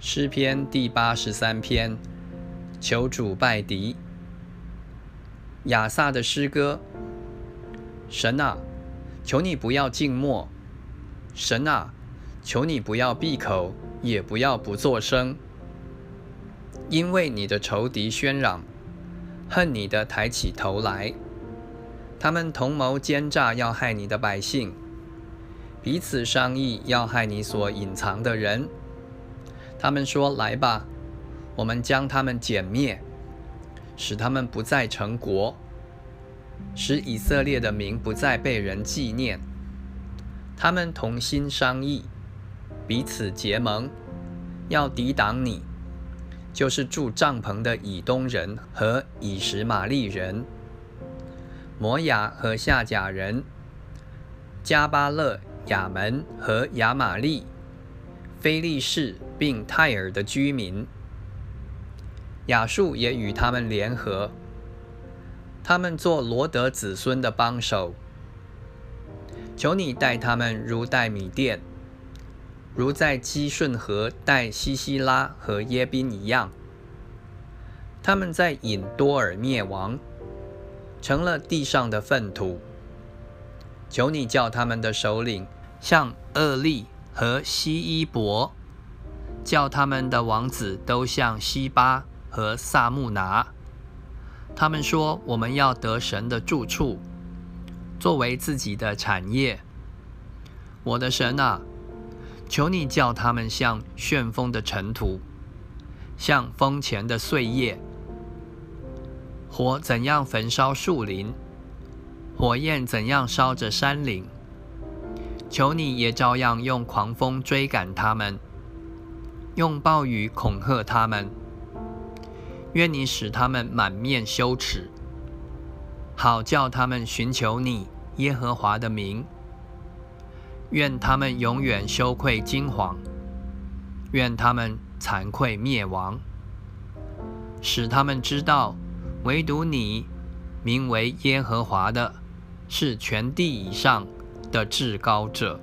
诗篇第八十三篇，求主拜敌。亚萨的诗歌：神啊，求你不要静默；神啊，求你不要闭口，也不要不作声。因为你的仇敌喧嚷，恨你的抬起头来，他们同谋奸诈，要害你的百姓，彼此商议，要害你所隐藏的人。他们说：“来吧，我们将他们歼灭，使他们不再成国，使以色列的名不再被人纪念。”他们同心商议，彼此结盟，要抵挡你，就是住帐篷的以东人和以实玛利人、摩雅和夏甲人、加巴勒、亚门和亚玛利。菲利士并泰尔的居民，亚述也与他们联合。他们做罗德子孙的帮手。求你待他们如待米甸，如在基顺河待西西拉和耶宾一样。他们在隐多尔灭亡，成了地上的粪土。求你叫他们的首领像厄利。和西伊伯，叫他们的王子都像西巴和萨木拿。他们说：“我们要得神的住处，作为自己的产业。”我的神啊，求你叫他们像旋风的尘土，像风前的碎叶。火怎样焚烧树林，火焰怎样烧着山岭。求你也照样用狂风追赶他们，用暴雨恐吓他们。愿你使他们满面羞耻，好叫他们寻求你耶和华的名。愿他们永远羞愧惊惶，愿他们惭愧灭亡，使他们知道，唯独你名为耶和华的，是全地以上。的至高者。